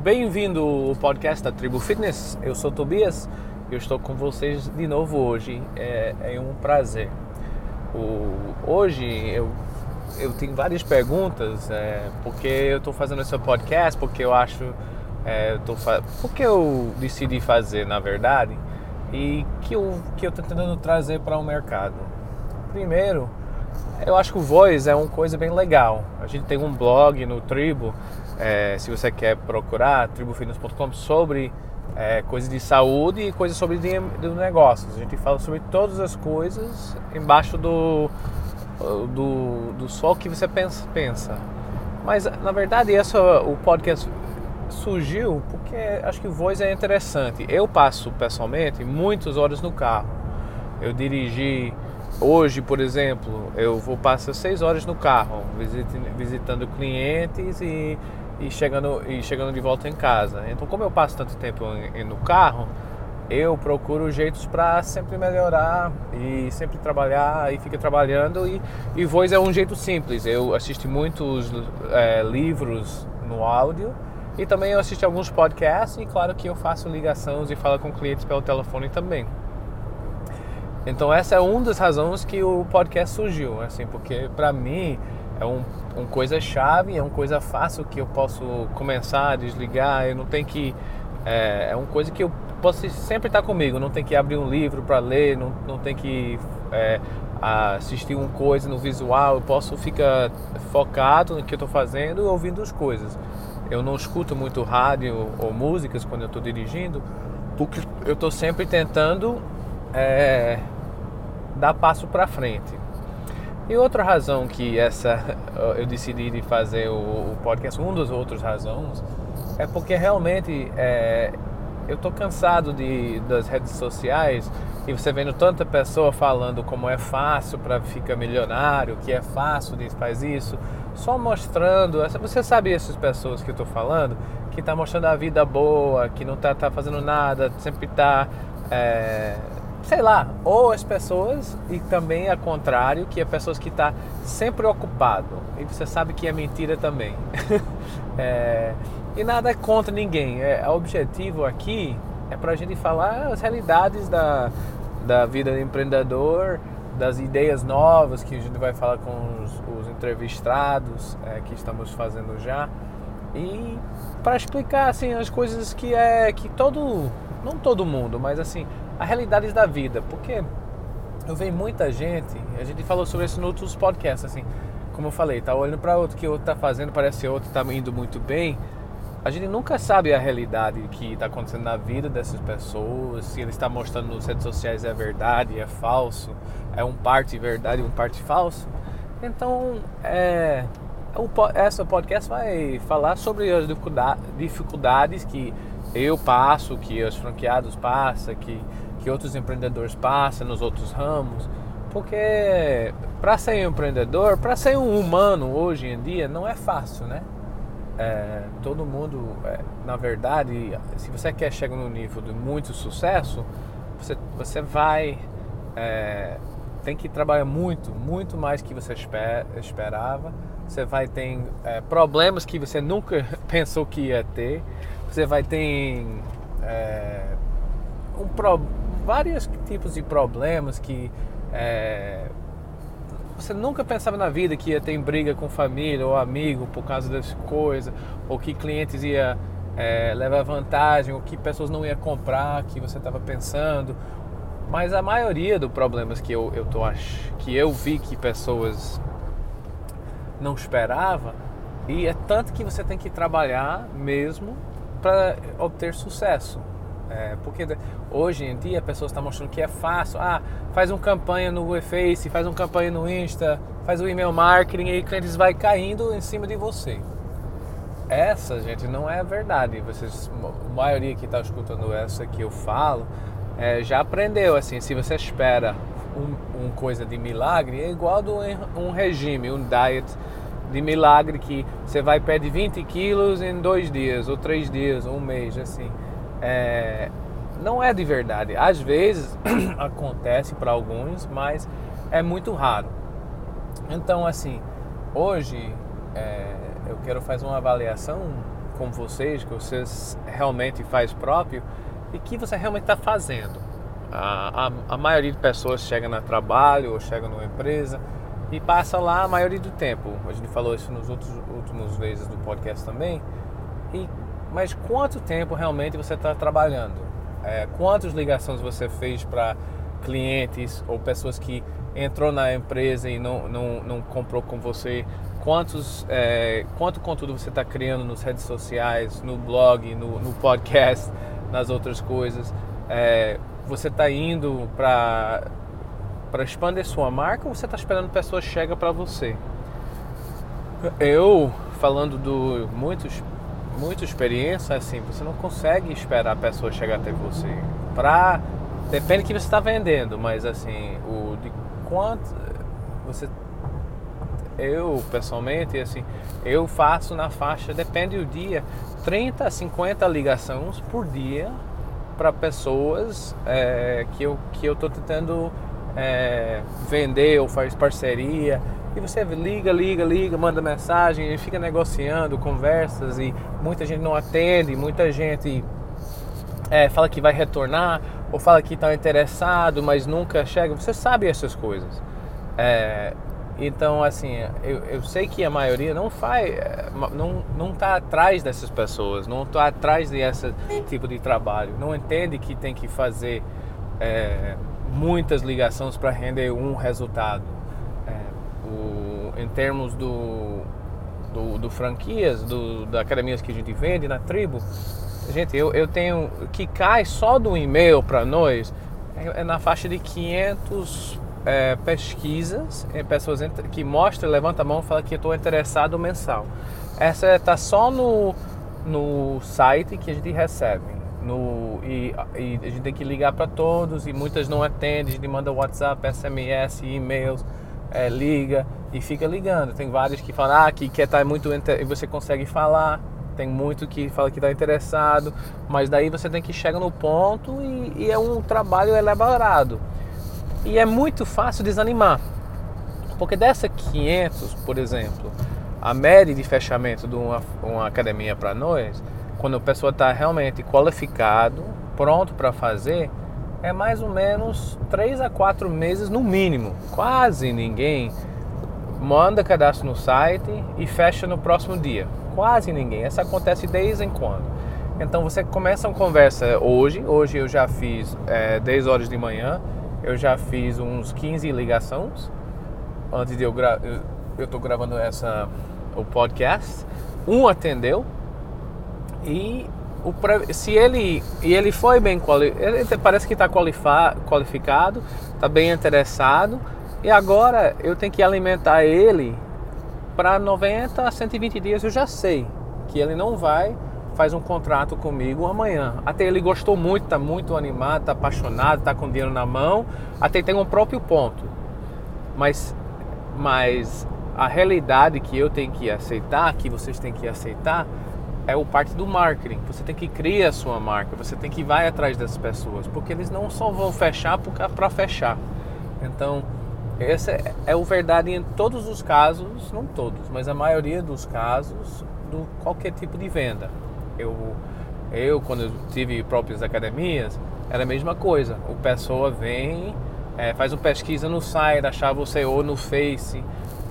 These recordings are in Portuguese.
Bem-vindo ao podcast da Tribo Fitness. Eu sou Tobias e eu estou com vocês de novo hoje. É, é um prazer. O, hoje eu, eu tenho várias perguntas, é, porque eu estou fazendo esse podcast, porque eu acho. É, eu tô, porque eu decidi fazer, na verdade, e que eu que eu estou tentando trazer para o mercado. Primeiro, eu acho que o Voice é uma coisa bem legal. A gente tem um blog no Tribo, é, se você quer procurar, tribofitness.com, sobre é, coisas de saúde e coisas sobre de, de negócios. A gente fala sobre todas as coisas embaixo do, do, do sol que você pensa, pensa. Mas, na verdade, essa, o podcast surgiu porque acho que Voice é interessante. Eu passo, pessoalmente, muitas horas no carro. Eu dirigi Hoje, por exemplo, eu vou passar seis horas no carro, visitando clientes e, e, chegando, e chegando de volta em casa. Então, como eu passo tanto tempo no carro, eu procuro jeitos para sempre melhorar e sempre trabalhar e fica trabalhando. E, e voz é um jeito simples. Eu assisto muitos é, livros no áudio e também eu assisto alguns podcasts. E claro que eu faço ligações e falo com clientes pelo telefone também. Então essa é uma das razões que o podcast surgiu, assim, porque para mim é um, uma coisa chave, é uma coisa fácil que eu posso começar, desligar, eu não tenho que é, é uma coisa que eu posso sempre estar comigo, não tem que abrir um livro para ler, não, não tem que é, assistir uma coisa no visual, eu posso ficar focado no que eu estou fazendo e ouvindo as coisas. Eu não escuto muito rádio ou músicas quando eu estou dirigindo, porque eu estou sempre tentando é, dar passo para frente. E outra razão que essa eu decidi fazer o, podcast, uma das outras razões, é porque realmente é, eu tô cansado de, das redes sociais e você vendo tanta pessoa falando como é fácil para ficar milionário, que é fácil de fazer isso, só mostrando, você sabe essas pessoas que eu tô falando, que tá mostrando a vida boa, que não tá, tá fazendo nada, sempre tá é, sei lá, ou as pessoas e também ao contrário, que é pessoas que tá sempre ocupado e você sabe que é mentira também. é, e nada contra ninguém. É, o objetivo aqui é para a gente falar as realidades da, da vida do empreendedor, das ideias novas que a gente vai falar com os, os entrevistados é, que estamos fazendo já e para explicar assim as coisas que é que todo não todo mundo, mas assim a realidade da vida, porque eu vejo muita gente, a gente falou sobre isso em outros podcasts, assim, como eu falei, tá olhando para outro que outro tá fazendo, parece que outro tá indo muito bem. A gente nunca sabe a realidade que está acontecendo na vida dessas pessoas, se ele está mostrando nas redes sociais é verdade, é falso, é um parte verdade um parte falso. Então, é, o, essa podcast vai falar sobre as dificuldades que eu passo, que os franqueados passam, que que outros empreendedores passam nos outros ramos, porque para ser um empreendedor, para ser um humano hoje em dia, não é fácil, né? É, todo mundo, é, na verdade, se você quer chegar num nível de muito sucesso, você, você vai, é, tem que trabalhar muito, muito mais que você esper, esperava. Você vai ter é, problemas que você nunca pensou que ia ter. Você vai ter é, um vários tipos de problemas que é, você nunca pensava na vida que ia ter briga com família ou amigo por causa das coisas, ou que clientes ia é, levar vantagem, ou que pessoas não iam comprar, que você estava pensando. Mas a maioria dos problemas que eu, eu tô que eu vi que pessoas não esperavam, e é tanto que você tem que trabalhar mesmo para obter sucesso. É, porque hoje em dia as pessoas estão mostrando que é fácil. Ah, faz uma campanha no Face, faz uma campanha no Insta, faz o e-mail marketing e clientes vai caindo em cima de você. Essa, gente, não é verdade. Vocês, a maioria que está escutando essa que eu falo, é, já aprendeu assim. Se você espera um, um, coisa de milagre, é igual do, um regime, um diet de milagre que você vai perder 20 quilos em dois dias, ou três dias, ou um mês, assim é, não é de verdade. Às vezes acontece para alguns, mas é muito raro. Então, assim, hoje é, eu quero fazer uma avaliação com vocês, que vocês realmente faz próprio e que você realmente está fazendo. A, a, a, maioria de pessoas chega no trabalho ou chega numa empresa e passa lá a maioria do tempo. A gente falou isso nos outros últimos vezes do podcast também. E, mas quanto tempo realmente você está trabalhando? É, quantas ligações você fez para clientes ou pessoas que entrou na empresa e não, não, não comprou com você? Quantos, é, quanto conteúdo você está criando nas redes sociais, no blog, no, no podcast, nas outras coisas? É, você está indo para para expandir sua marca ou você está esperando pessoas chegar para você? Eu falando do muitos muita experiência assim, você não consegue esperar a pessoa chegar até você. Para depende do que você está vendendo, mas assim o de quanto você eu pessoalmente assim eu faço na faixa depende do dia 30 a 50 ligações por dia para pessoas é, que eu que eu tentando é, vender ou faz parceria e você liga, liga, liga, manda mensagem e fica negociando, conversas e muita gente não atende, muita gente é, fala que vai retornar ou fala que está interessado, mas nunca chega. Você sabe essas coisas. É, então, assim, eu, eu sei que a maioria não faz, não, não tá atrás dessas pessoas, não está atrás desse tipo de trabalho, não entende que tem que fazer é, muitas ligações para render um resultado. É, o, em termos do, do, do franquias, do, da academias que a gente vende na tribo, gente, eu, eu tenho que cai só do e-mail para nós é, é na faixa de 500 é, pesquisas em pessoas que mostram, levanta a mão fala que estou interessado mensal. Essa está só no, no site que a gente recebe. No, e, e a gente tem que ligar para todos e muitas não atendem, a gente manda WhatsApp, SMS, e-mails, é, liga e fica ligando. Tem vários que falam ah, que quer estar tá muito e você consegue falar. Tem muito que fala que está interessado, mas daí você tem que chegar no ponto e, e é um trabalho elaborado. E é muito fácil desanimar. Porque dessa 500, por exemplo, a média de fechamento de uma, uma academia para nós, quando a pessoa está realmente qualificado, pronto para fazer, é mais ou menos 3 a 4 meses no mínimo. Quase ninguém manda cadastro no site e fecha no próximo dia. Quase ninguém. Isso acontece de vez em quando. Então você começa uma conversa hoje. Hoje eu já fiz é, 10 horas de manhã eu já fiz uns 15 ligações antes de eu gra eu tô gravando essa o podcast. Um atendeu e o se ele e ele foi bem ele parece que está qualificado, está bem interessado e agora eu tenho que alimentar ele para 90 a 120 dias. Eu já sei que ele não vai faz um contrato comigo amanhã. Até ele gostou muito, está muito animado, está apaixonado, está com dinheiro na mão, até tem um próprio ponto. Mas, mas a realidade que eu tenho que aceitar, que vocês têm que aceitar, é o parte do marketing. Você tem que criar a sua marca, você tem que ir vai atrás das pessoas, porque eles não só vão fechar para fechar. Então, esse é, é o verdade em todos os casos, não todos, mas a maioria dos casos do qualquer tipo de venda. Eu, eu quando eu tive próprias academias, era a mesma coisa. O pessoa vem, é, faz uma pesquisa no site, achar você ou no Face,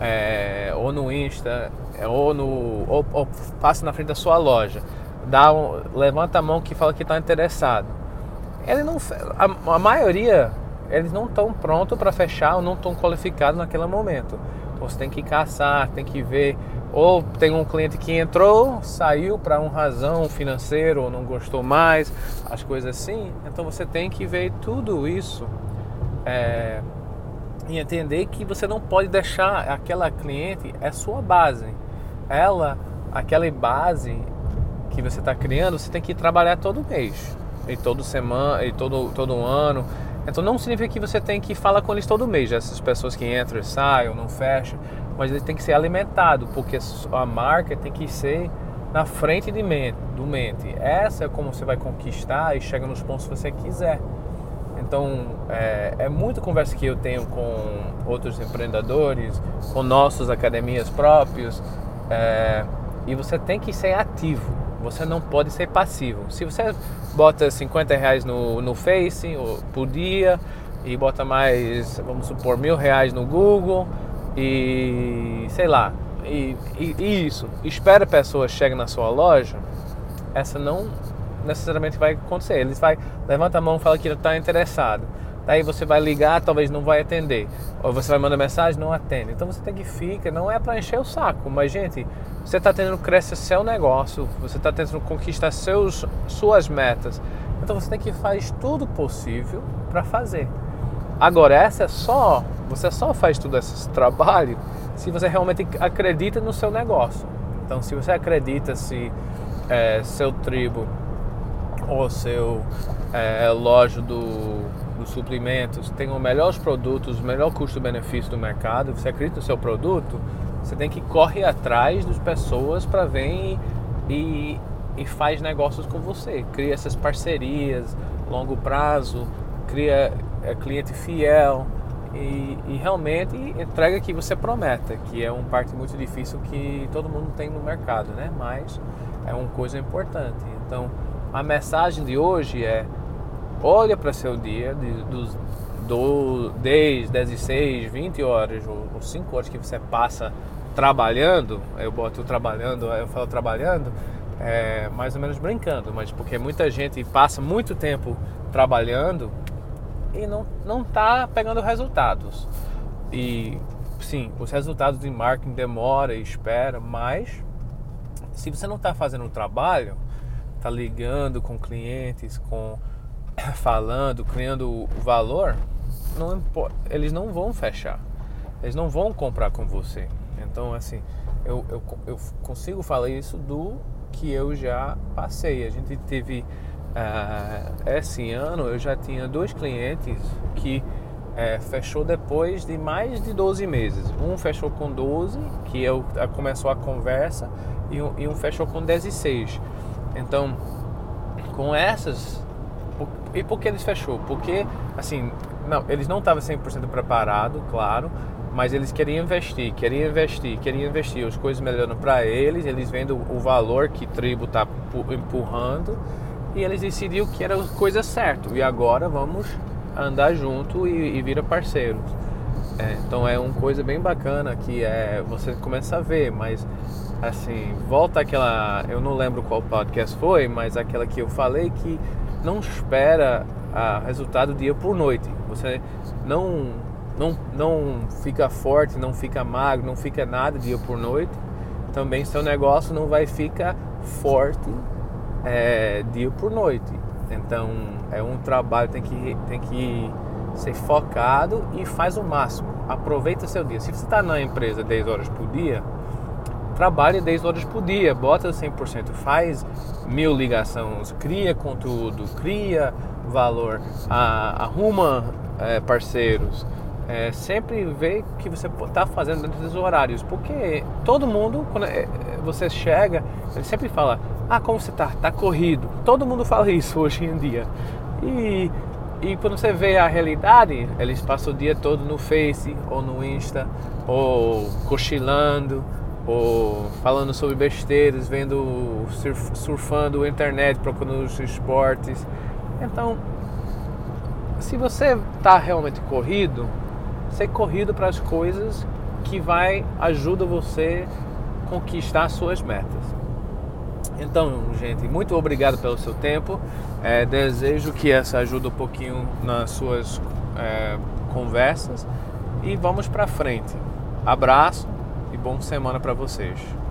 é, ou no Insta, é, ou no ou, ou, passa na frente da sua loja, dá um, levanta a mão que fala que está interessado. Ele não, a, a maioria eles não estão prontos para fechar ou não estão qualificados naquele momento. Então você tem que caçar, tem que ver ou tem um cliente que entrou, saiu para uma razão financeira ou não gostou mais, as coisas assim. Então você tem que ver tudo isso é, e entender que você não pode deixar aquela cliente é sua base. Ela, aquela base que você está criando, você tem que trabalhar todo mês e todo semana e todo todo ano. Então não significa que você tem que falar com eles todo mês. Essas pessoas que entram e saem não fecham mas ele tem que ser alimentado, porque a marca tem que ser na frente de mente, do mente. Essa é como você vai conquistar e chega nos pontos que você quiser. Então, é, é muita conversa que eu tenho com outros empreendedores, com nossas academias próprias, é, e você tem que ser ativo. Você não pode ser passivo. Se você bota 50 reais no, no Face por dia e bota mais, vamos supor, mil reais no Google e sei lá, e, e, e isso, espera a pessoa chegue na sua loja, essa não necessariamente vai acontecer. Eles vai levanta a mão, fala que está interessado. Daí você vai ligar, talvez não vai atender. Ou você vai mandar mensagem, não atende. Então você tem que ficar, não é para encher o saco, mas gente, você está tentando crescer seu negócio, você está tentando conquistar seus, suas metas. Então você tem que fazer tudo possível para fazer. Agora, essa é só, você só faz todo esse trabalho se você realmente acredita no seu negócio. Então, se você acredita se é, seu tribo ou seu é, loja do, dos suprimentos tem os melhores produtos, o melhor custo-benefício do mercado, você acredita no seu produto, você tem que correr atrás das pessoas para vir e, e faz negócios com você, cria essas parcerias longo prazo, cria é, cliente fiel e, e realmente entrega que você prometa, que é uma parte muito difícil que todo mundo tem no mercado, né? Mas é uma coisa importante. Então a mensagem de hoje é olha para seu dia de, dos do 10, 16, 20 horas ou, ou 5 horas que você passa trabalhando, eu boto trabalhando, eu falo trabalhando, é, mais ou menos brincando, mas porque muita gente passa muito tempo trabalhando e não não está pegando resultados. E sim, os resultados de marketing demora e espera, mas se você não está fazendo o trabalho, tá ligando com clientes, com falando, criando valor, não importa, eles não vão fechar. Eles não vão comprar com você. Então, assim, eu, eu, eu consigo falar isso do que eu já passei. A gente teve uh, esse ano, eu já tinha dois clientes que uh, fechou depois de mais de 12 meses. Um fechou com 12, que eu, começou a conversa, e um, e um fechou com 16. Então, com essas. E por que eles fechou? Porque, assim, não, eles não estavam 100% preparados, claro, mas eles queriam investir, queriam investir, queriam investir. As coisas melhorando para eles, eles vendo o valor que tribo está empurrando e eles decidiram que era a coisa certa. E agora vamos andar junto e, e vira parceiros. É, então é uma coisa bem bacana que é você começa a ver, mas assim, volta aquela, eu não lembro qual podcast foi, mas aquela que eu falei que não espera a resultado dia por noite. Você não não não fica forte, não fica magro, não fica nada dia por noite. Também seu negócio não vai ficar forte é, dia por noite. Então é um trabalho tem que tem que ser focado e faz o máximo. Aproveita seu dia. Se você está na empresa 10 horas por dia, trabalhe 10 horas por dia, bota 100%, faz mil ligações, cria conteúdo, cria valor, arruma é, parceiros, é, sempre vê que você está fazendo dentro dos horários, porque todo mundo, quando é, você chega, ele sempre fala, ah, como você está? Está corrido. Todo mundo fala isso hoje em dia. E, e quando você vê a realidade, eles passam o dia todo no Face, ou no Insta, ou cochilando, ou falando sobre besteiras, vendo, surf, surfando a internet, procurando os esportes. Então, se você está realmente corrido, ser corrido para as coisas que vai ajuda você conquistar suas metas. Então, gente, muito obrigado pelo seu tempo. É, desejo que essa ajude um pouquinho nas suas é, conversas e vamos para frente. Abraço e boa semana para vocês.